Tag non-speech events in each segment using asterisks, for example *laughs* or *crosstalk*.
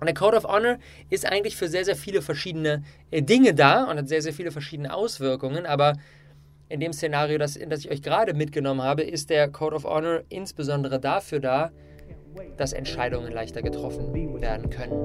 Und der Code of Honor ist eigentlich für sehr, sehr viele verschiedene äh, Dinge da und hat sehr, sehr viele verschiedene Auswirkungen. Aber in dem Szenario, das, in das ich euch gerade mitgenommen habe, ist der Code of Honor insbesondere dafür da, dass Entscheidungen leichter getroffen werden können.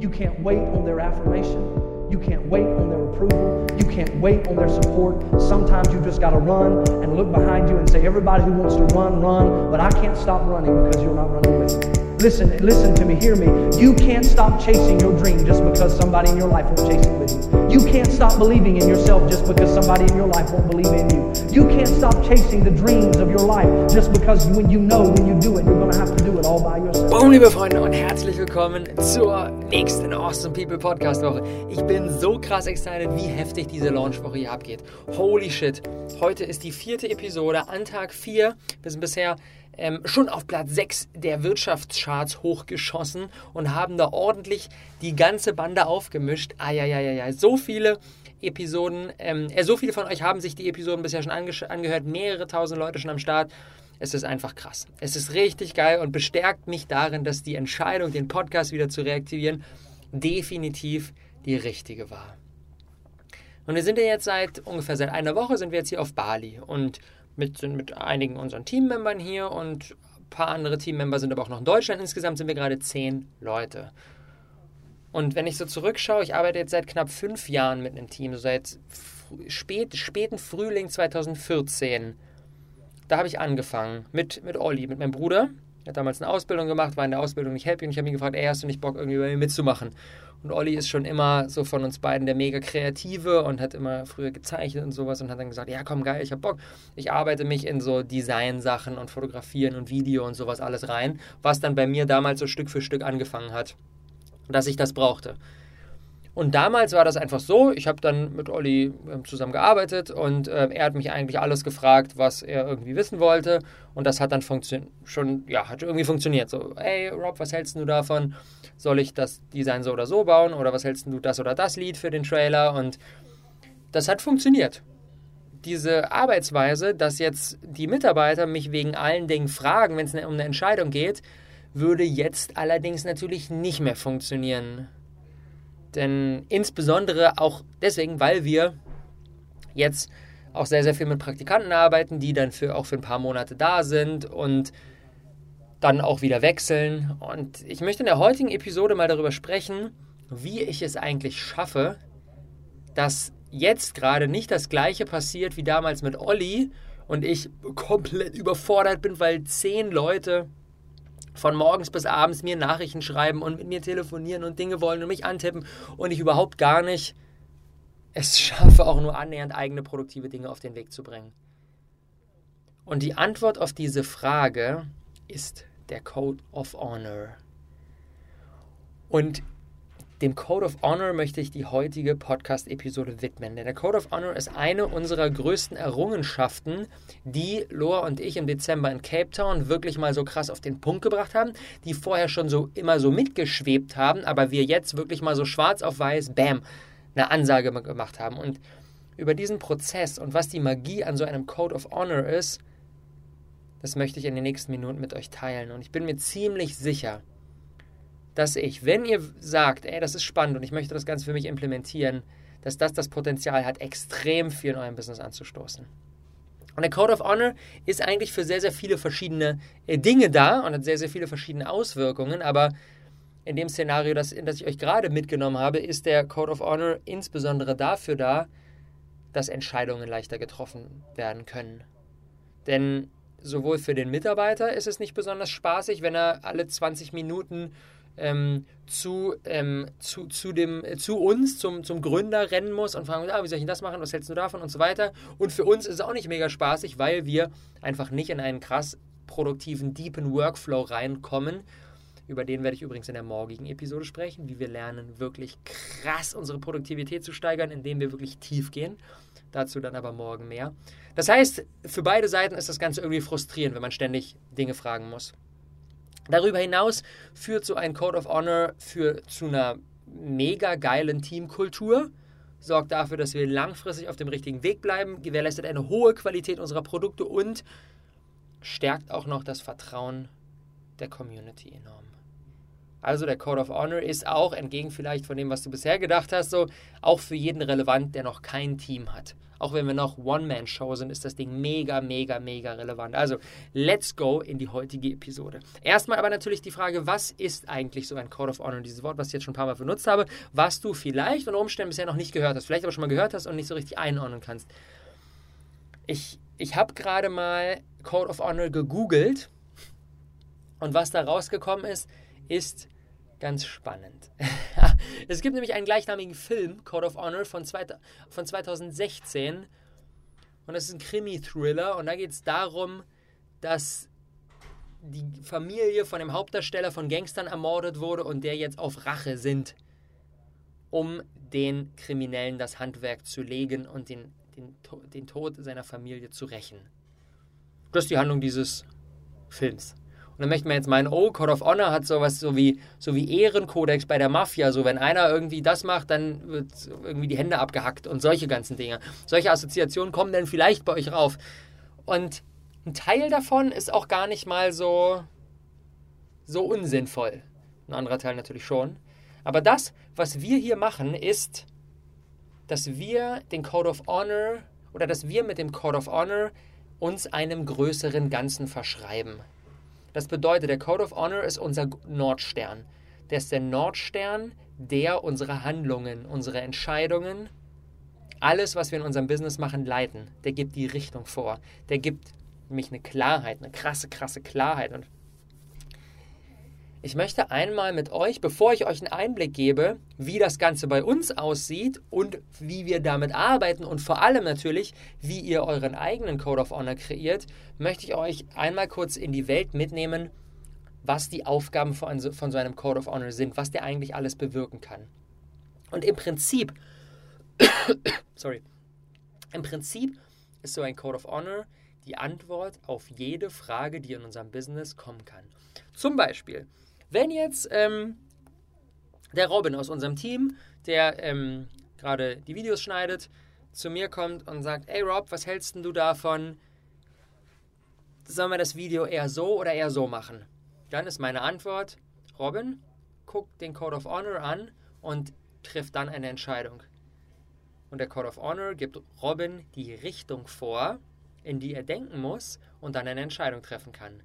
You can't wait on their affirmation. You can't wait on their approval. You can't wait on their support. Sometimes you just got to run and look behind you and say, everybody who wants to run, run. But I can't stop running because you're not running with me. Listen, listen to me, hear me. You can't stop chasing your dream just because somebody in your life won't chase it with you. You can't stop believing in yourself just because somebody in your life won't believe in you. You can't stop chasing the dreams of your life just because when you know when you do it, you're to have to do it all by yourself. Boom, liebe Freunde und herzlich willkommen zur nächsten Awesome People Podcast Woche. Ich bin so krass excited, wie heftig diese Launchwoche hier abgeht. Holy shit. Heute ist die vierte Episode an Tag 4. Wir sind bisher ähm, schon auf Platz 6 der Wirtschaftscharts hochgeschossen und haben da ordentlich die ganze Bande aufgemischt. Eieieiei, so viele Episoden, ähm, äh, so viele von euch haben sich die Episoden bisher schon ange angehört, mehrere tausend Leute schon am Start. Es ist einfach krass. Es ist richtig geil und bestärkt mich darin, dass die Entscheidung, den Podcast wieder zu reaktivieren, definitiv die richtige war. Und wir sind ja jetzt seit ungefähr seit einer Woche sind wir jetzt hier auf Bali und mit, mit einigen unseren Teammembern hier und ein paar andere Teammember sind aber auch noch in Deutschland. Insgesamt sind wir gerade zehn Leute. Und wenn ich so zurückschaue, ich arbeite jetzt seit knapp fünf Jahren mit einem Team, so seit spät, späten Frühling 2014. Da habe ich angefangen mit, mit Olli, mit meinem Bruder. Er hat damals eine Ausbildung gemacht, war in der Ausbildung nicht happy und ich habe ihn gefragt, ey, hast du nicht Bock, irgendwie bei mir mitzumachen? Und Olli ist schon immer so von uns beiden der mega Kreative und hat immer früher gezeichnet und sowas und hat dann gesagt, ja komm, geil, ich hab Bock. Ich arbeite mich in so Design-Sachen und Fotografieren und Video und sowas alles rein, was dann bei mir damals so Stück für Stück angefangen hat, dass ich das brauchte. Und damals war das einfach so, ich habe dann mit Olli ähm, zusammen gearbeitet und äh, er hat mich eigentlich alles gefragt, was er irgendwie wissen wollte und das hat dann schon, ja, hat irgendwie funktioniert. So, hey Rob, was hältst du davon? Soll ich das Design so oder so bauen oder was hältst du das oder das Lied für den Trailer? Und das hat funktioniert. Diese Arbeitsweise, dass jetzt die Mitarbeiter mich wegen allen Dingen fragen, wenn es um eine Entscheidung geht, würde jetzt allerdings natürlich nicht mehr funktionieren denn insbesondere auch deswegen, weil wir jetzt auch sehr, sehr viel mit Praktikanten arbeiten, die dann für, auch für ein paar Monate da sind und dann auch wieder wechseln. Und ich möchte in der heutigen Episode mal darüber sprechen, wie ich es eigentlich schaffe, dass jetzt gerade nicht das gleiche passiert wie damals mit Olli und ich komplett überfordert bin, weil zehn Leute von morgens bis abends mir Nachrichten schreiben und mit mir telefonieren und Dinge wollen und mich antippen und ich überhaupt gar nicht es *laughs* schaffe, auch nur annähernd eigene produktive Dinge auf den Weg zu bringen. Und die Antwort auf diese Frage ist der Code of Honor. Und dem Code of Honor möchte ich die heutige Podcast-Episode widmen. Denn der Code of Honor ist eine unserer größten Errungenschaften, die Loa und ich im Dezember in Cape Town wirklich mal so krass auf den Punkt gebracht haben, die vorher schon so immer so mitgeschwebt haben, aber wir jetzt wirklich mal so schwarz auf weiß, bam, eine Ansage gemacht haben. Und über diesen Prozess und was die Magie an so einem Code of Honor ist, das möchte ich in den nächsten Minuten mit euch teilen. Und ich bin mir ziemlich sicher, dass ich, wenn ihr sagt, ey, das ist spannend und ich möchte das Ganze für mich implementieren, dass das das Potenzial hat, extrem viel in eurem Business anzustoßen. Und der Code of Honor ist eigentlich für sehr, sehr viele verschiedene äh, Dinge da und hat sehr, sehr viele verschiedene Auswirkungen, aber in dem Szenario, das, in das ich euch gerade mitgenommen habe, ist der Code of Honor insbesondere dafür da, dass Entscheidungen leichter getroffen werden können. Denn sowohl für den Mitarbeiter ist es nicht besonders spaßig, wenn er alle 20 Minuten ähm, zu, ähm, zu, zu, dem, äh, zu uns, zum, zum Gründer rennen muss und fragen, ah, wie soll ich denn das machen, was hältst du davon und so weiter. Und für uns ist es auch nicht mega spaßig, weil wir einfach nicht in einen krass produktiven, deepen Workflow reinkommen. Über den werde ich übrigens in der morgigen Episode sprechen, wie wir lernen, wirklich krass unsere Produktivität zu steigern, indem wir wirklich tief gehen. Dazu dann aber morgen mehr. Das heißt, für beide Seiten ist das Ganze irgendwie frustrierend, wenn man ständig Dinge fragen muss. Darüber hinaus führt so ein Code of Honor für, zu einer mega geilen Teamkultur, sorgt dafür, dass wir langfristig auf dem richtigen Weg bleiben, gewährleistet eine hohe Qualität unserer Produkte und stärkt auch noch das Vertrauen der Community enorm. Also der Code of Honor ist auch, entgegen vielleicht von dem, was du bisher gedacht hast, so auch für jeden relevant, der noch kein Team hat. Auch wenn wir noch One-Man-Show sind, ist das Ding mega, mega, mega relevant. Also, let's go in die heutige Episode. Erstmal aber natürlich die Frage, was ist eigentlich so ein Code of Honor? Dieses Wort, was ich jetzt schon ein paar Mal benutzt habe, was du vielleicht unter Umständen bisher noch nicht gehört hast, vielleicht aber schon mal gehört hast und nicht so richtig einordnen kannst. Ich, ich habe gerade mal Code of Honor gegoogelt und was da rausgekommen ist, ist ganz spannend. *laughs* es gibt nämlich einen gleichnamigen Film, Code of Honor, von, zwei, von 2016. Und das ist ein Krimi-Thriller. Und da geht es darum, dass die Familie von dem Hauptdarsteller von Gangstern ermordet wurde und der jetzt auf Rache sind, um den Kriminellen das Handwerk zu legen und den, den, den Tod seiner Familie zu rächen. Das ist die Handlung dieses Films. Und dann möchte man jetzt meinen, oh, Code of Honor hat sowas so wie, so wie Ehrenkodex bei der Mafia. So, wenn einer irgendwie das macht, dann wird irgendwie die Hände abgehackt und solche ganzen Dinge. Solche Assoziationen kommen dann vielleicht bei euch rauf. Und ein Teil davon ist auch gar nicht mal so, so unsinnvoll. Ein anderer Teil natürlich schon. Aber das, was wir hier machen, ist, dass wir den Code of Honor oder dass wir mit dem Code of Honor uns einem größeren Ganzen verschreiben. Das bedeutet, der Code of Honor ist unser Nordstern. Der ist der Nordstern, der unsere Handlungen, unsere Entscheidungen, alles, was wir in unserem Business machen, leiten. Der gibt die Richtung vor. Der gibt nämlich eine Klarheit, eine krasse, krasse Klarheit. Und ich möchte einmal mit euch, bevor ich euch einen Einblick gebe, wie das Ganze bei uns aussieht und wie wir damit arbeiten und vor allem natürlich, wie ihr euren eigenen Code of Honor kreiert, möchte ich euch einmal kurz in die Welt mitnehmen, was die Aufgaben von so einem Code of Honor sind, was der eigentlich alles bewirken kann. Und im Prinzip, *coughs* sorry, im Prinzip ist so ein Code of Honor die Antwort auf jede Frage, die in unserem Business kommen kann. Zum Beispiel, wenn jetzt ähm, der Robin aus unserem Team, der ähm, gerade die Videos schneidet, zu mir kommt und sagt, ey Rob, was hältst du davon? Sollen wir das Video eher so oder eher so machen? Dann ist meine Antwort, Robin, guck den Code of Honor an und trifft dann eine Entscheidung. Und der Code of Honor gibt Robin die Richtung vor, in die er denken muss und dann eine Entscheidung treffen kann.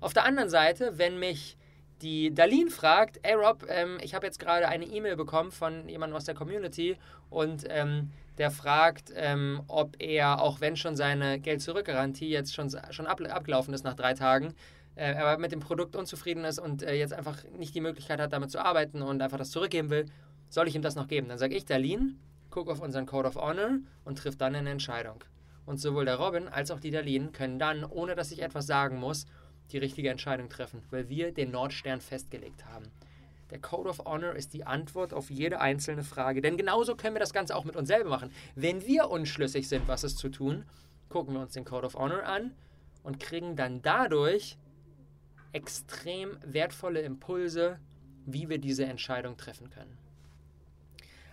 Auf der anderen Seite, wenn mich die Darlene fragt, ey Rob, ähm, ich habe jetzt gerade eine E-Mail bekommen von jemandem aus der Community und ähm, der fragt, ähm, ob er, auch wenn schon seine Geld-Zurück-Garantie jetzt schon, schon ab, abgelaufen ist nach drei Tagen, äh, aber mit dem Produkt unzufrieden ist und äh, jetzt einfach nicht die Möglichkeit hat, damit zu arbeiten und einfach das zurückgeben will, soll ich ihm das noch geben? Dann sage ich, Darlene, guck auf unseren Code of Honor und triff dann eine Entscheidung. Und sowohl der Robin als auch die Darlene können dann, ohne dass ich etwas sagen muss, die richtige Entscheidung treffen, weil wir den Nordstern festgelegt haben. Der Code of Honor ist die Antwort auf jede einzelne Frage. Denn genauso können wir das Ganze auch mit uns selber machen. Wenn wir unschlüssig sind, was es zu tun, gucken wir uns den Code of Honor an und kriegen dann dadurch extrem wertvolle Impulse, wie wir diese Entscheidung treffen können.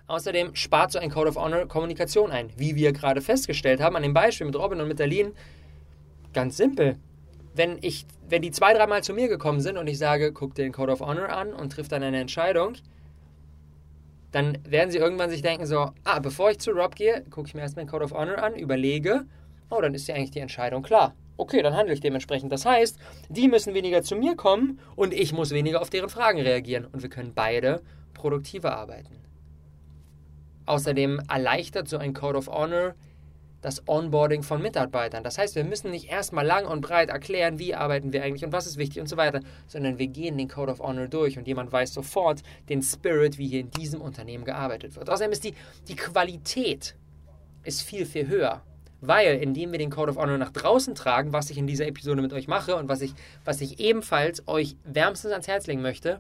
Außerdem spart so ein Code of Honor Kommunikation ein. Wie wir gerade festgestellt haben, an dem Beispiel mit Robin und mit Darlene, ganz simpel wenn, ich, wenn die zwei, dreimal zu mir gekommen sind und ich sage, guck dir den Code of Honor an und triff dann eine Entscheidung, dann werden sie irgendwann sich denken so, ah, bevor ich zu Rob gehe, gucke ich mir erstmal den Code of Honor an, überlege, oh, dann ist ja eigentlich die Entscheidung klar. Okay, dann handle ich dementsprechend. Das heißt, die müssen weniger zu mir kommen und ich muss weniger auf deren Fragen reagieren. Und wir können beide produktiver arbeiten. Außerdem erleichtert so ein Code of Honor das Onboarding von Mitarbeitern. Das heißt, wir müssen nicht erstmal lang und breit erklären, wie arbeiten wir eigentlich und was ist wichtig und so weiter, sondern wir gehen den Code of Honor durch und jemand weiß sofort den Spirit, wie hier in diesem Unternehmen gearbeitet wird. Außerdem ist die, die Qualität ist viel, viel höher. Weil, indem wir den Code of Honor nach draußen tragen, was ich in dieser Episode mit euch mache und was ich, was ich ebenfalls euch wärmstens ans Herz legen möchte,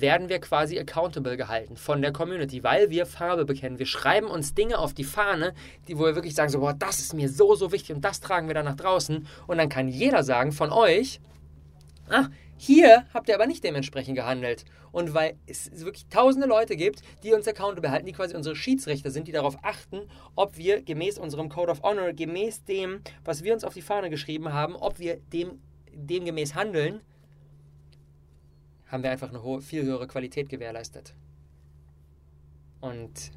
werden wir quasi accountable gehalten von der Community, weil wir Farbe bekennen. Wir schreiben uns Dinge auf die Fahne, die, wo wir wirklich sagen, so, boah, das ist mir so, so wichtig und das tragen wir dann nach draußen. Und dann kann jeder sagen von euch, ah, hier habt ihr aber nicht dementsprechend gehandelt. Und weil es wirklich tausende Leute gibt, die uns accountable halten, die quasi unsere Schiedsrichter sind, die darauf achten, ob wir gemäß unserem Code of Honor, gemäß dem, was wir uns auf die Fahne geschrieben haben, ob wir dem, demgemäß handeln, haben wir einfach eine hohe, viel höhere Qualität gewährleistet. Und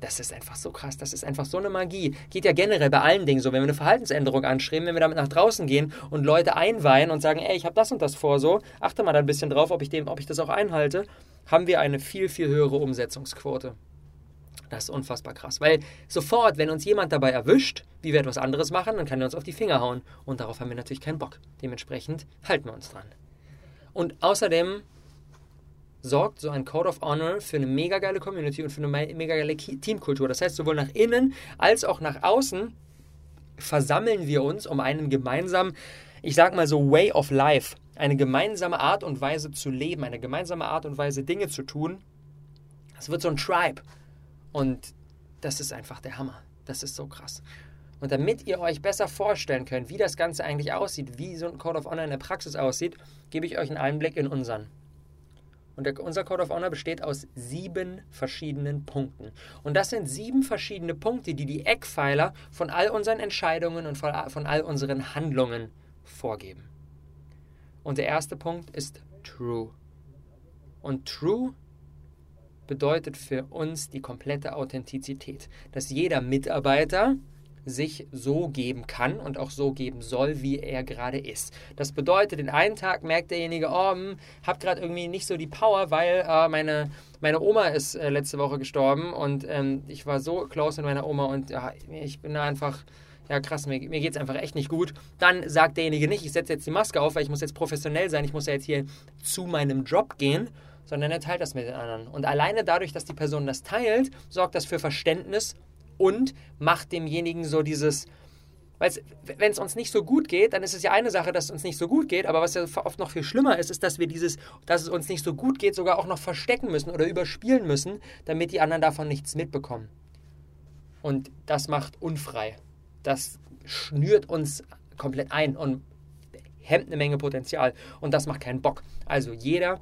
das ist einfach so krass, das ist einfach so eine Magie. Geht ja generell bei allen Dingen so, wenn wir eine Verhaltensänderung anstreben, wenn wir damit nach draußen gehen und Leute einweihen und sagen, ey, ich habe das und das vor so, achte mal da ein bisschen drauf, ob ich, dem, ob ich das auch einhalte, haben wir eine viel, viel höhere Umsetzungsquote. Das ist unfassbar krass, weil sofort, wenn uns jemand dabei erwischt, wie wir etwas anderes machen, dann kann er uns auf die Finger hauen. Und darauf haben wir natürlich keinen Bock. Dementsprechend halten wir uns dran. Und außerdem sorgt so ein Code of Honor für eine mega geile Community und für eine mega geile Teamkultur. Das heißt, sowohl nach innen als auch nach außen versammeln wir uns um einen gemeinsamen, ich sag mal so, Way of Life, eine gemeinsame Art und Weise zu leben, eine gemeinsame Art und Weise Dinge zu tun. Es wird so ein Tribe. Und das ist einfach der Hammer. Das ist so krass. Und damit ihr euch besser vorstellen könnt, wie das Ganze eigentlich aussieht, wie so ein Code of Honor in der Praxis aussieht, gebe ich euch einen Einblick in unseren. Und der, unser Code of Honor besteht aus sieben verschiedenen Punkten. Und das sind sieben verschiedene Punkte, die die Eckpfeiler von all unseren Entscheidungen und von, von all unseren Handlungen vorgeben. Und der erste Punkt ist True. Und True bedeutet für uns die komplette Authentizität. Dass jeder Mitarbeiter sich so geben kann und auch so geben soll, wie er gerade ist. Das bedeutet, den einen Tag merkt derjenige, oh, hm, hab gerade irgendwie nicht so die Power, weil äh, meine, meine Oma ist äh, letzte Woche gestorben und ähm, ich war so close mit meiner Oma und ja, ich bin da einfach ja krass, mir, mir geht es einfach echt nicht gut, dann sagt derjenige nicht, ich setze jetzt die Maske auf, weil ich muss jetzt professionell sein, ich muss ja jetzt hier zu meinem Job gehen, sondern er teilt das mit den anderen. Und alleine dadurch, dass die Person das teilt, sorgt das für Verständnis und macht demjenigen so dieses, wenn es uns nicht so gut geht, dann ist es ja eine Sache, dass es uns nicht so gut geht, aber was ja oft noch viel schlimmer ist, ist, dass wir dieses, dass es uns nicht so gut geht, sogar auch noch verstecken müssen oder überspielen müssen, damit die anderen davon nichts mitbekommen. Und das macht unfrei. Das schnürt uns komplett ein und hemmt eine Menge Potenzial. Und das macht keinen Bock. Also jeder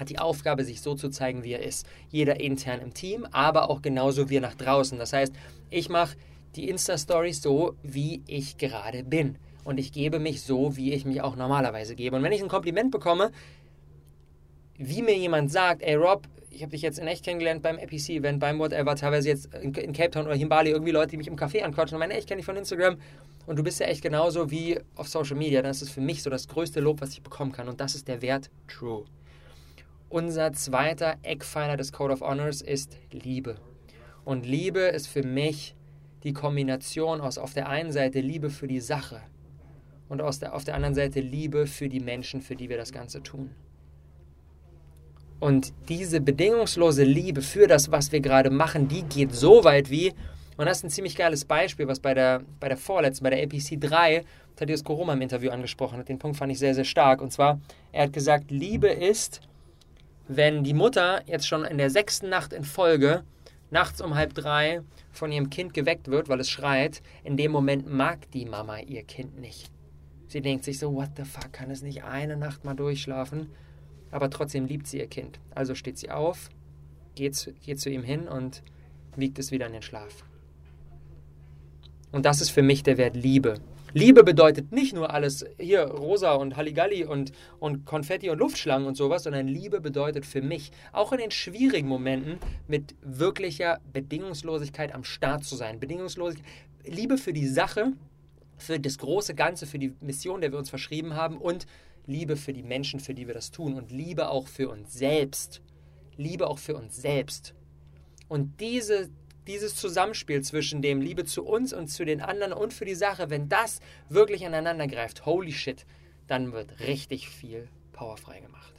hat die Aufgabe, sich so zu zeigen, wie er ist. Jeder intern im Team, aber auch genauso wir nach draußen. Das heißt, ich mache die Insta-Stories so, wie ich gerade bin. Und ich gebe mich so, wie ich mich auch normalerweise gebe. Und wenn ich ein Kompliment bekomme, wie mir jemand sagt, ey Rob, ich habe dich jetzt in echt kennengelernt beim APC-Event, beim Whatever, teilweise jetzt in, Cape Town oder hier in Bali, irgendwie Leute, die mich im Café anquatschen und meinen, ey, ich kenne dich von Instagram und du bist ja echt genauso wie auf Social Media. Das ist für mich so das größte Lob, was ich bekommen kann. Und das ist der Wert True. Unser zweiter Eckpfeiler des Code of Honors ist Liebe. Und Liebe ist für mich die Kombination aus auf der einen Seite Liebe für die Sache und aus der, auf der anderen Seite Liebe für die Menschen, für die wir das Ganze tun. Und diese bedingungslose Liebe für das, was wir gerade machen, die geht so weit wie, und das ist ein ziemlich geiles Beispiel, was bei der, bei der vorletzten, bei der APC 3, Thaddeus Koroma im Interview angesprochen hat. Den Punkt fand ich sehr, sehr stark. Und zwar, er hat gesagt, Liebe ist wenn die Mutter jetzt schon in der sechsten Nacht in Folge nachts um halb drei von ihrem Kind geweckt wird, weil es schreit, in dem Moment mag die Mama ihr Kind nicht. Sie denkt sich so, what the fuck, kann es nicht eine Nacht mal durchschlafen? Aber trotzdem liebt sie ihr Kind. Also steht sie auf, geht, geht zu ihm hin und wiegt es wieder in den Schlaf. Und das ist für mich der Wert Liebe. Liebe bedeutet nicht nur alles hier rosa und Halligalli und, und Konfetti und Luftschlangen und sowas, sondern Liebe bedeutet für mich auch in den schwierigen Momenten mit wirklicher Bedingungslosigkeit am Start zu sein. Bedingungslosigkeit, Liebe für die Sache, für das große Ganze, für die Mission, der wir uns verschrieben haben und Liebe für die Menschen, für die wir das tun und Liebe auch für uns selbst. Liebe auch für uns selbst. Und diese, dieses Zusammenspiel zwischen dem Liebe zu uns und zu den anderen und für die Sache, wenn das wirklich aneinander greift, holy shit, dann wird richtig viel Power freigemacht.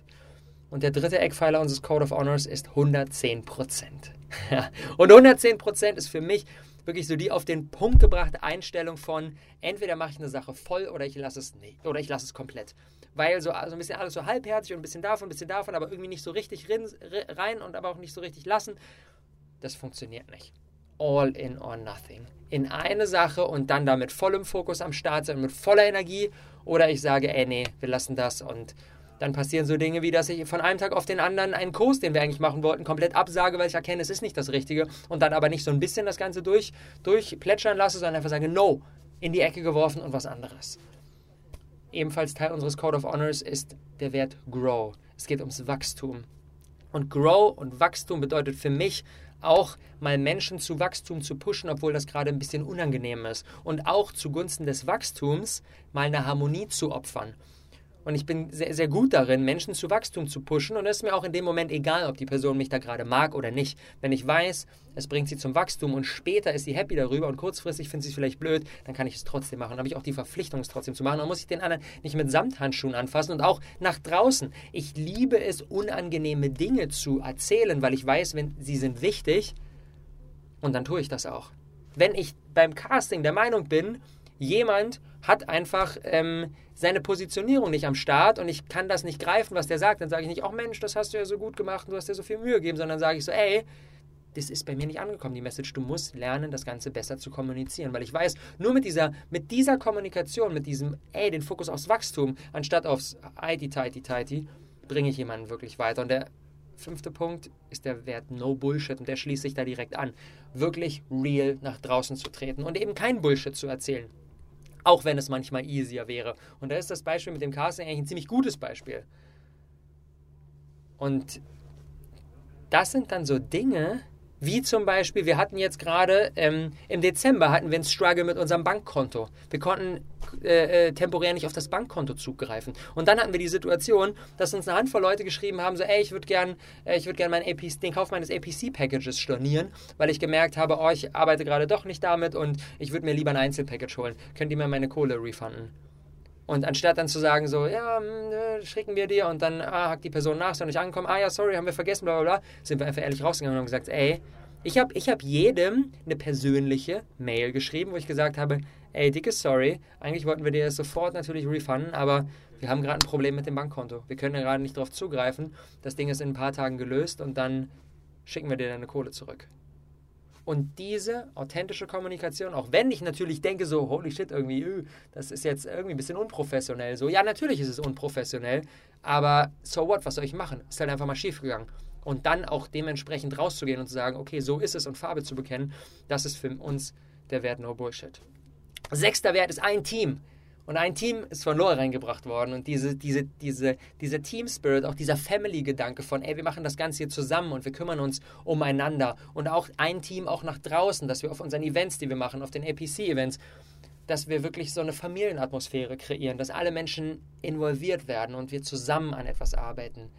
Und der dritte Eckpfeiler unseres Code of Honors ist 110% *laughs* und 110% ist für mich wirklich so die auf den Punkt gebrachte Einstellung von entweder mache ich eine Sache voll oder ich lasse es nicht oder ich lasse es komplett. Weil so also ein bisschen alles so halbherzig und ein bisschen davon, ein bisschen davon, aber irgendwie nicht so richtig rein und aber auch nicht so richtig lassen das funktioniert nicht. All in or nothing. In eine Sache und dann da mit vollem Fokus am Start sein, mit voller Energie. Oder ich sage, ey, nee, wir lassen das und dann passieren so Dinge wie, dass ich von einem Tag auf den anderen einen Kurs, den wir eigentlich machen wollten, komplett absage, weil ich erkenne, es ist nicht das Richtige und dann aber nicht so ein bisschen das Ganze durch, durchplätschern lasse, sondern einfach sage, no, in die Ecke geworfen und was anderes. ebenfalls Teil unseres Code of Honors ist der Wert Grow. Es geht ums Wachstum. Und Grow und Wachstum bedeutet für mich auch mal Menschen zu Wachstum zu pushen, obwohl das gerade ein bisschen unangenehm ist. Und auch zugunsten des Wachstums mal eine Harmonie zu opfern. Und ich bin sehr, sehr gut darin, Menschen zu Wachstum zu pushen. Und es ist mir auch in dem Moment egal, ob die Person mich da gerade mag oder nicht. Wenn ich weiß, es bringt sie zum Wachstum und später ist sie happy darüber und kurzfristig findet sie es vielleicht blöd, dann kann ich es trotzdem machen. Dann habe ich auch die Verpflichtung, es trotzdem zu machen. Dann muss ich den anderen nicht mit Samthandschuhen anfassen und auch nach draußen. Ich liebe es, unangenehme Dinge zu erzählen, weil ich weiß, wenn sie sind wichtig. Und dann tue ich das auch. Wenn ich beim Casting der Meinung bin, jemand hat einfach ähm, seine Positionierung nicht am Start und ich kann das nicht greifen, was der sagt, dann sage ich nicht, oh Mensch, das hast du ja so gut gemacht und du hast dir so viel Mühe gegeben, sondern sage ich so, ey, das ist bei mir nicht angekommen, die Message. Du musst lernen, das Ganze besser zu kommunizieren, weil ich weiß, nur mit dieser, mit dieser Kommunikation, mit diesem, ey, den Fokus aufs Wachstum, anstatt aufs Tighty, Tighty, Tighty, bringe ich jemanden wirklich weiter. Und der fünfte Punkt ist der Wert No Bullshit und der schließt sich da direkt an. Wirklich real nach draußen zu treten und eben kein Bullshit zu erzählen. Auch wenn es manchmal easier wäre. Und da ist das Beispiel mit dem Casting eigentlich ein ziemlich gutes Beispiel. Und das sind dann so Dinge, wie zum Beispiel, wir hatten jetzt gerade ähm, im Dezember hatten wir einen Struggle mit unserem Bankkonto. Wir konnten äh, äh, temporär nicht auf das Bankkonto zugreifen. Und dann hatten wir die Situation, dass uns eine Handvoll Leute geschrieben haben, so, ey, ich würde gern, äh, ich würde gern mein APC, den Kauf meines APC-Packages stornieren, weil ich gemerkt habe, oh, ich arbeite gerade doch nicht damit und ich würde mir lieber ein Einzelpackage holen. Könnt ihr mir meine Kohle refunden? Und anstatt dann zu sagen, so, ja, hm, äh, schicken wir dir und dann ah, hakt die Person nach, ist noch nicht angekommen, ah ja, sorry, haben wir vergessen, bla bla bla, sind wir einfach ehrlich rausgegangen und haben gesagt, ey, ich habe ich hab jedem eine persönliche Mail geschrieben, wo ich gesagt habe, ey, dicke Sorry, eigentlich wollten wir dir das sofort natürlich refunden, aber wir haben gerade ein Problem mit dem Bankkonto. Wir können gerade nicht darauf zugreifen. Das Ding ist in ein paar Tagen gelöst und dann schicken wir dir deine Kohle zurück. Und diese authentische Kommunikation, auch wenn ich natürlich denke, so, holy shit, irgendwie, äh, das ist jetzt irgendwie ein bisschen unprofessionell. So, ja, natürlich ist es unprofessionell, aber so what, was soll ich machen? Ist halt einfach mal schief gegangen. Und dann auch dementsprechend rauszugehen und zu sagen, okay, so ist es und Farbe zu bekennen, das ist für uns der Wert No Bullshit. Sechster Wert ist ein Team. Und ein Team ist von Laura reingebracht worden. Und diese, diese, diese, dieser Team Spirit, auch dieser Family-Gedanke von, ey, wir machen das Ganze hier zusammen und wir kümmern uns umeinander. Und auch ein Team auch nach draußen, dass wir auf unseren Events, die wir machen, auf den APC-Events, dass wir wirklich so eine Familienatmosphäre kreieren, dass alle Menschen involviert werden und wir zusammen an etwas arbeiten.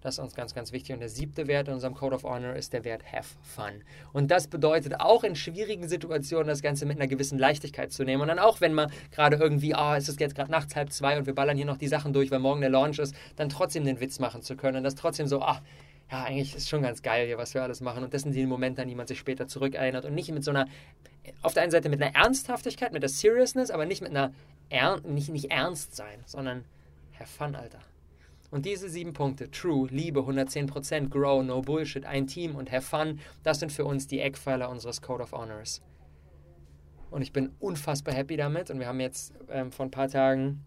Das ist uns ganz, ganz wichtig. Und der siebte Wert in unserem Code of Honor ist der Wert Have Fun. Und das bedeutet auch in schwierigen Situationen das Ganze mit einer gewissen Leichtigkeit zu nehmen. Und dann auch, wenn man gerade irgendwie, ah, oh, es ist jetzt gerade nachts halb zwei und wir ballern hier noch die Sachen durch, weil morgen der Launch ist, dann trotzdem den Witz machen zu können. Und das trotzdem so, ah, ja, eigentlich ist schon ganz geil hier, was wir alles machen. Und das sind die Momente, an die man sich später zurückerinnert. Und nicht mit so einer, auf der einen Seite mit einer Ernsthaftigkeit, mit der Seriousness, aber nicht mit einer, er, nicht, nicht ernst sein, sondern have fun, Alter. Und diese sieben Punkte, True, Liebe, 110%, Grow, No Bullshit, ein Team und Have Fun, das sind für uns die Eckpfeiler unseres Code of Honors. Und ich bin unfassbar happy damit. Und wir haben jetzt ähm, vor ein paar Tagen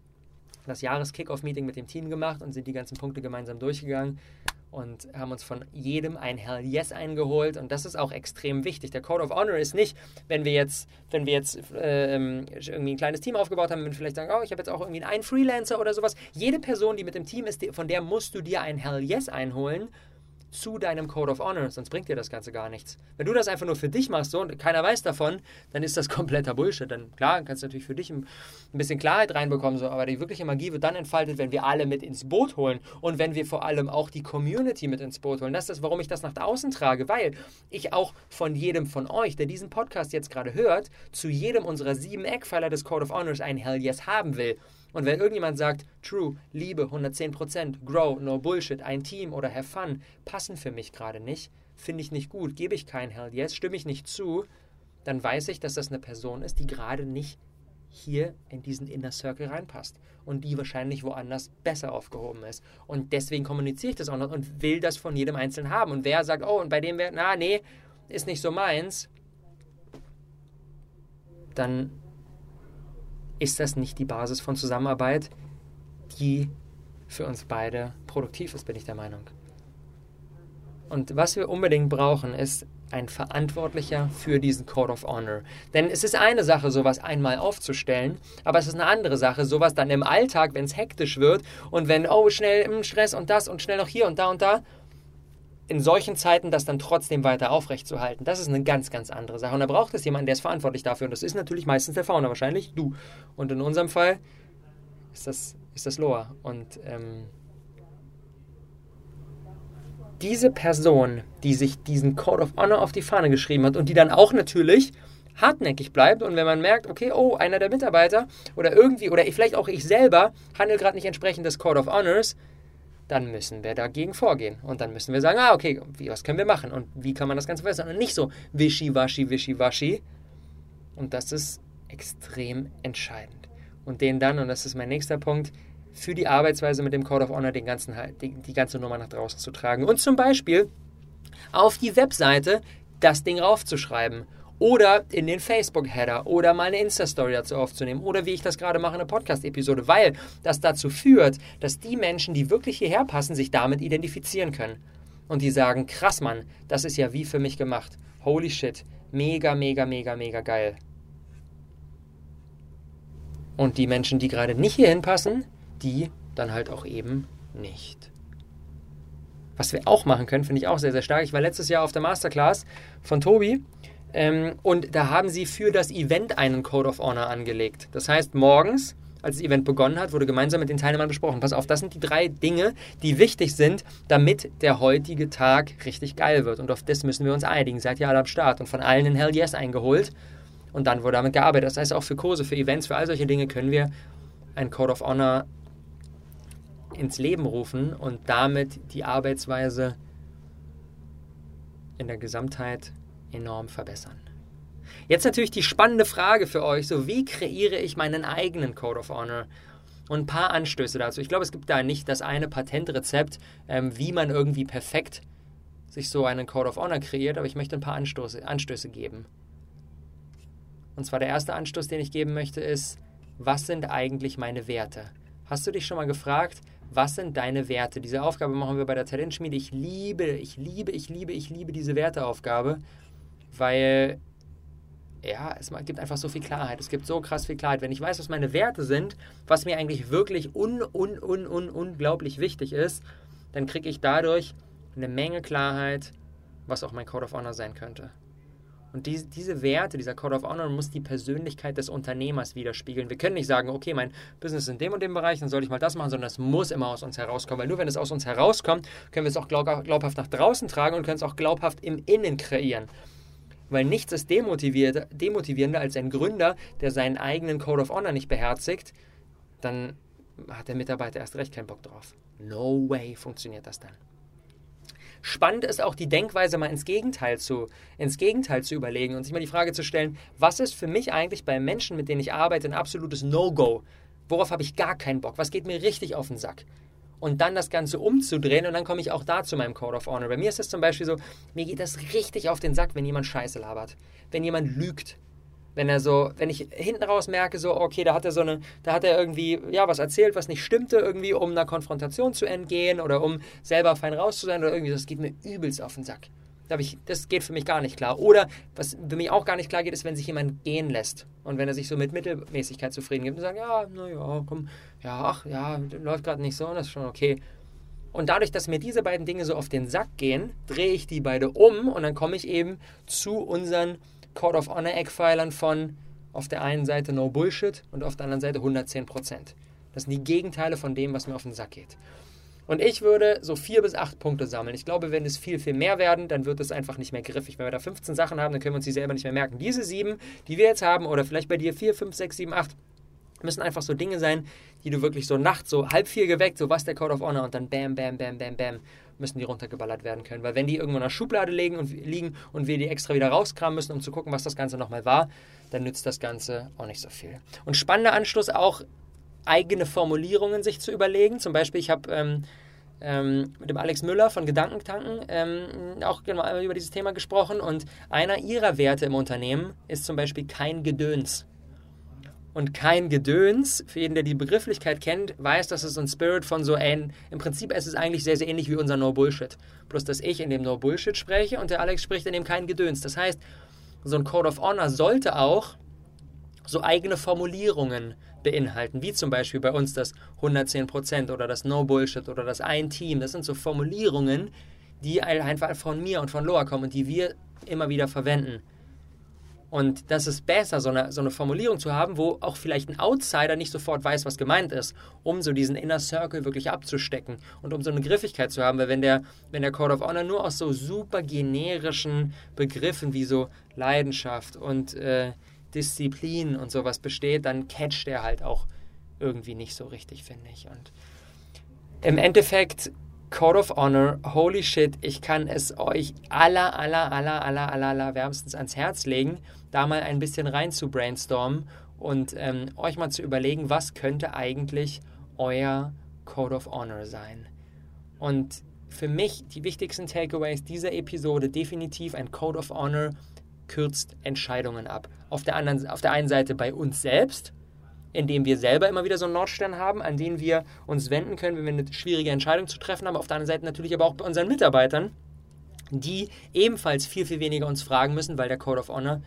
das Jahres-Kickoff-Meeting mit dem Team gemacht und sind die ganzen Punkte gemeinsam durchgegangen und haben uns von jedem ein Hell Yes eingeholt und das ist auch extrem wichtig. Der Code of Honor ist nicht, wenn wir jetzt, wenn wir jetzt ähm, irgendwie ein kleines Team aufgebaut haben, wenn wir vielleicht sagen, oh, ich habe jetzt auch irgendwie einen Freelancer oder sowas. Jede Person, die mit dem Team ist, von der musst du dir ein Hell Yes einholen zu deinem Code of Honor, sonst bringt dir das Ganze gar nichts. Wenn du das einfach nur für dich machst so, und keiner weiß davon, dann ist das *laughs* kompletter Bullshit. Dann klar, kannst du natürlich für dich ein, bisschen Klarheit reinbekommen, so, aber die wirkliche Magie wird dann entfaltet, wenn wir alle mit ins Boot holen und wenn wir vor allem auch die Community mit ins Boot holen. Das ist, warum ich das nach außen trage, weil ich auch von jedem von euch, der diesen Podcast jetzt gerade hört, zu jedem unserer sieben Eckpfeiler des Code of Honors ein Hell Yes haben will. Und wenn irgendjemand sagt, True, Liebe, 110%, Grow, No Bullshit, ein Team oder Have Fun, passen für mich gerade nicht, finde ich nicht gut, gebe ich kein Hell Yes, stimme ich nicht zu, dann weiß ich, dass das eine Person ist, die gerade nicht hier in diesen Inner Circle reinpasst und die wahrscheinlich woanders besser aufgehoben ist. Und deswegen kommuniziere ich das auch noch und will das von jedem Einzelnen haben. Und wer sagt, oh, und bei dem wäre, na, nee, ist nicht so meins, dann ist das nicht die Basis von Zusammenarbeit, die für uns beide produktiv ist, bin ich der Meinung. Und was wir unbedingt brauchen, ist ein Verantwortlicher für diesen Code of Honor. Denn es ist eine Sache, sowas einmal aufzustellen, aber es ist eine andere Sache, sowas dann im Alltag, wenn es hektisch wird und wenn, oh, schnell im Stress und das und schnell noch hier und da und da, in solchen Zeiten das dann trotzdem weiter aufrechtzuerhalten. Das ist eine ganz, ganz andere Sache. Und da braucht es jemanden, der ist verantwortlich dafür. Und das ist natürlich meistens der Founder, wahrscheinlich du. Und in unserem Fall ist das, ist das Loa. Und ähm, diese Person, die sich diesen Code of Honor auf die Fahne geschrieben hat und die dann auch natürlich hartnäckig bleibt und wenn man merkt, okay, oh, einer der Mitarbeiter oder irgendwie, oder vielleicht auch ich selber handle gerade nicht entsprechend des Code of Honors, dann müssen wir dagegen vorgehen. Und dann müssen wir sagen, ah, okay, was können wir machen und wie kann man das Ganze verbessern? Und nicht so wischiwaschi, wischiwaschi. Und das ist extrem entscheidend. Und den dann, und das ist mein nächster Punkt, für die Arbeitsweise mit dem Code of Honor den ganzen, die, die ganze Nummer nach draußen zu tragen. Und zum Beispiel auf die Webseite das Ding raufzuschreiben. Oder in den Facebook-Header oder mal eine Insta-Story dazu aufzunehmen. Oder wie ich das gerade mache, eine Podcast-Episode. Weil das dazu führt, dass die Menschen, die wirklich hierher passen, sich damit identifizieren können. Und die sagen, krass Mann, das ist ja wie für mich gemacht. Holy shit, mega, mega, mega, mega geil. Und die Menschen, die gerade nicht hierhin passen, die dann halt auch eben nicht. Was wir auch machen können, finde ich auch sehr, sehr stark. Ich war letztes Jahr auf der Masterclass von Tobi ähm, und da haben sie für das Event einen Code of Honor angelegt. Das heißt, morgens, als das Event begonnen hat, wurde gemeinsam mit den Teilnehmern besprochen. Pass auf, das sind die drei Dinge, die wichtig sind, damit der heutige Tag richtig geil wird. Und auf das müssen wir uns einigen. Seid ihr alle am Start und von allen in Hell Yes eingeholt. Und dann wurde damit gearbeitet. Das heißt, auch für Kurse, für Events, für all solche Dinge können wir ein Code of Honor ins Leben rufen und damit die Arbeitsweise in der Gesamtheit enorm verbessern. Jetzt natürlich die spannende Frage für euch, so wie kreiere ich meinen eigenen Code of Honor? Und ein paar Anstöße dazu. Ich glaube, es gibt da nicht das eine Patentrezept, ähm, wie man irgendwie perfekt sich so einen Code of Honor kreiert, aber ich möchte ein paar Anstöße, Anstöße geben. Und zwar der erste Anstoß, den ich geben möchte, ist, was sind eigentlich meine Werte? Hast du dich schon mal gefragt, was sind deine Werte? Diese Aufgabe machen wir bei der Talentschmiede. Ich liebe, ich liebe, ich liebe, ich liebe diese Werteaufgabe, weil ja, es gibt einfach so viel Klarheit. Es gibt so krass viel Klarheit. Wenn ich weiß, was meine Werte sind, was mir eigentlich wirklich un, un, un, un, unglaublich wichtig ist, dann kriege ich dadurch eine Menge Klarheit, was auch mein Code of Honor sein könnte. Und diese, diese Werte, dieser Code of Honor muss die Persönlichkeit des Unternehmers widerspiegeln. Wir können nicht sagen, okay, mein Business ist in dem und dem Bereich, dann soll ich mal das machen, sondern es muss immer aus uns herauskommen. Weil nur wenn es aus uns herauskommt, können wir es auch glaubhaft nach draußen tragen und können es auch glaubhaft im Innen kreieren. Weil nichts ist demotivierender als ein Gründer, der seinen eigenen Code of Honor nicht beherzigt, dann hat der Mitarbeiter erst recht keinen Bock drauf. No way funktioniert das dann. Spannend ist auch die Denkweise mal ins Gegenteil zu, ins Gegenteil zu überlegen und sich mal die Frage zu stellen, was ist für mich eigentlich bei Menschen, mit denen ich arbeite, ein absolutes No-Go? Worauf habe ich gar keinen Bock? Was geht mir richtig auf den Sack? Und dann das Ganze umzudrehen und dann komme ich auch da zu meinem Code of Honor. Bei mir ist es zum Beispiel so, mir geht das richtig auf den Sack, wenn jemand Scheiße labert. Wenn jemand lügt wenn er so, wenn ich hinten raus merke, so, okay, da hat er so eine, da hat er irgendwie, ja, was erzählt, was nicht stimmte, irgendwie, um einer Konfrontation zu entgehen oder um selber fein raus zu sein oder irgendwie, das geht mir übelst auf den Sack. Ich, das geht für mich gar nicht klar. Oder was für mich auch gar nicht klar geht, ist, wenn sich jemand gehen lässt und wenn er sich so mit Mittelmäßigkeit zufrieden gibt und sagt, ja, naja, komm, ja, ach, ja, läuft gerade nicht so, das ist schon okay. Und dadurch, dass mir diese beiden Dinge so auf den Sack gehen, drehe ich die beide um und dann komme ich eben zu unseren Code of Honor Eckpfeilern von auf der einen Seite No Bullshit und auf der anderen Seite 110% Das sind die Gegenteile von dem, was mir auf den Sack geht. Und ich würde so vier bis acht Punkte sammeln. Ich glaube, wenn es viel, viel mehr werden, dann wird es einfach nicht mehr griffig. Wenn wir da 15 Sachen haben, dann können wir uns die selber nicht mehr merken. Diese sieben, die wir jetzt haben, oder vielleicht bei dir vier, fünf, sechs, sieben, acht, müssen einfach so Dinge sein, die du wirklich so nachts, so halb vier geweckt, so was der Code of Honor und dann bam, bam, bam, bam, bam müssen die runtergeballert werden können. Weil wenn die irgendwo in der Schublade liegen und, liegen und wir die extra wieder rauskramen müssen, um zu gucken, was das Ganze nochmal war, dann nützt das Ganze auch nicht so viel. Und spannender Anschluss auch, eigene Formulierungen sich zu überlegen. Zum Beispiel, ich habe ähm, ähm, mit dem Alex Müller von Gedankentanken ähm, auch genau über dieses Thema gesprochen und einer ihrer Werte im Unternehmen ist zum Beispiel kein Gedöns. und kein Gedöns. Für jeden, der die Begrifflichkeit kennt, weiß, dass es ein Spirit von so ein, im Prinzip ist es eigentlich sehr, sehr ähnlich wie unser No Bullshit. Bloß, dass ich in dem No Bullshit spreche und der Alex spricht in dem kein Gedöns. Das heißt, so ein Code of Honor sollte auch so eigene Formulierungen beinhalten, wie zum Beispiel bei uns das 110% oder das No Bullshit oder das Ein Team. Das sind so Formulierungen, die einfach von mir und von Loa kommen und die wir immer wieder verwenden. Und das ist besser, so eine, so eine Formulierung zu haben, wo auch vielleicht ein Outsider nicht sofort weiß, was gemeint ist, um so diesen Inner Circle wirklich abzustecken und um so eine Griffigkeit zu haben. Weil wenn der, wenn der Code of Honor nur aus so super generischen Begriffen wie so Leidenschaft und äh, Disziplin und sowas besteht, dann catcht er halt auch irgendwie nicht so richtig, finde ich. Und im Endeffekt Code of Honor, holy shit, ich kann es euch aller, aller, aller, aller, aller, aller wärmstens ans Herz legen, da mal ein bisschen rein zu brainstormen und ähm, euch mal zu überlegen, was könnte eigentlich euer Code of Honor sein. Und für mich die wichtigsten Takeaways dieser Episode definitiv ein Code of Honor kürzt Entscheidungen ab. Auf der, anderen, auf der einen Seite bei uns selbst, indem wir selber immer wieder so einen Nordstern haben, an den wir uns wenden können, wenn wir eine schwierige Entscheidung zu treffen haben. Auf der anderen Seite natürlich aber auch bei unseren Mitarbeitern, die ebenfalls viel, viel weniger uns fragen müssen, weil der Code of Honor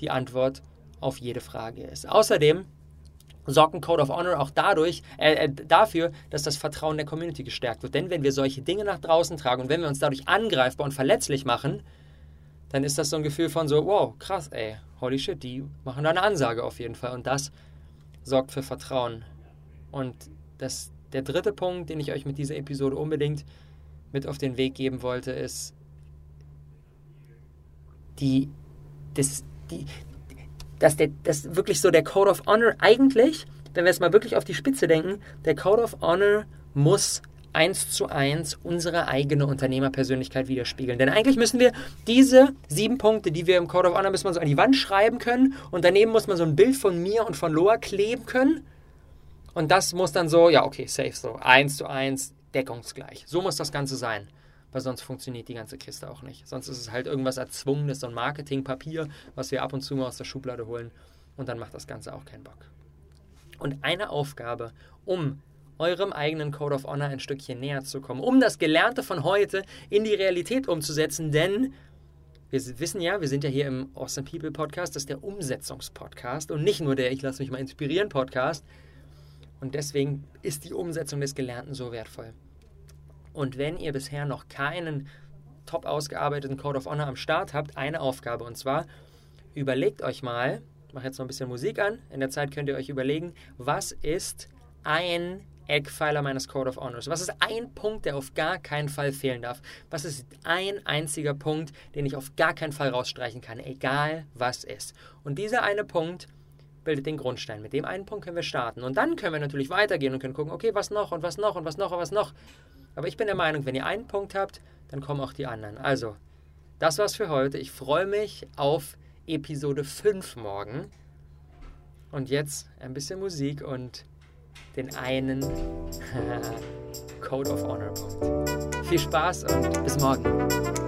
die Antwort auf jede Frage ist. Außerdem sorgt ein Code of Honor auch dadurch, äh, äh, dafür, dass das Vertrauen der Community gestärkt wird. Denn wenn wir solche Dinge nach draußen tragen und wenn wir uns dadurch angreifbar und verletzlich machen, dann ist das so ein Gefühl von so, wow, krass, ey, holy shit, die machen da eine Ansage auf jeden Fall. Und das sorgt für Vertrauen. Und das, der dritte Punkt, den ich euch mit dieser Episode unbedingt mit auf den Weg geben wollte, ist die, das, die, dass der, das wirklich so der Code of Honor eigentlich, wenn wir es mal wirklich auf die Spitze denken, der Code of Honor muss eins zu eins unsere eigene Unternehmerpersönlichkeit widerspiegeln. Denn eigentlich müssen wir diese sieben Punkte, die wir im Code of Honor müssen wir so an die Wand schreiben können und daneben muss man so ein Bild von mir und von Loa kleben können. Und das muss dann so, ja, okay, safe so, eins zu eins, deckungsgleich. So muss das Ganze sein. Weil sonst funktioniert die ganze Kiste auch nicht. Sonst ist es halt irgendwas Erzwungenes, so ein Marketingpapier, was wir ab und zu mal aus der Schublade holen. Und dann macht das Ganze auch keinen Bock. Und eine Aufgabe, um eurem eigenen Code of Honor ein Stückchen näher zu kommen, um das Gelernte von heute in die Realität umzusetzen, denn wir wissen ja, wir sind ja hier im Awesome People Podcast, das ist der Umsetzungspodcast und nicht nur der Ich lasse mich mal inspirieren Podcast. Und deswegen ist die Umsetzung des Gelernten so wertvoll. Und wenn ihr bisher noch keinen top ausgearbeiteten Code of Honor am Start habt, eine Aufgabe und zwar überlegt euch mal, ich mache jetzt noch ein bisschen Musik an, in der Zeit könnt ihr euch überlegen, was ist ein Eckpfeiler meines Code of Honors? Was ist ein Punkt, der auf gar keinen Fall fehlen darf? Was ist ein einziger Punkt, den ich auf gar keinen Fall rausstreichen kann, egal was ist? Und dieser eine Punkt bildet den Grundstein. Mit dem einen Punkt können wir starten. Und dann können wir natürlich weitergehen und können gucken, okay, was noch und was noch und was noch und was noch. Aber ich bin der Meinung, wenn ihr einen Punkt habt, dann kommen auch die anderen. Also, das war's für heute. Ich freue mich auf Episode 5 morgen. Und jetzt ein bisschen Musik und den einen *laughs* Code of Honor Punkt. Viel Spaß und bis morgen.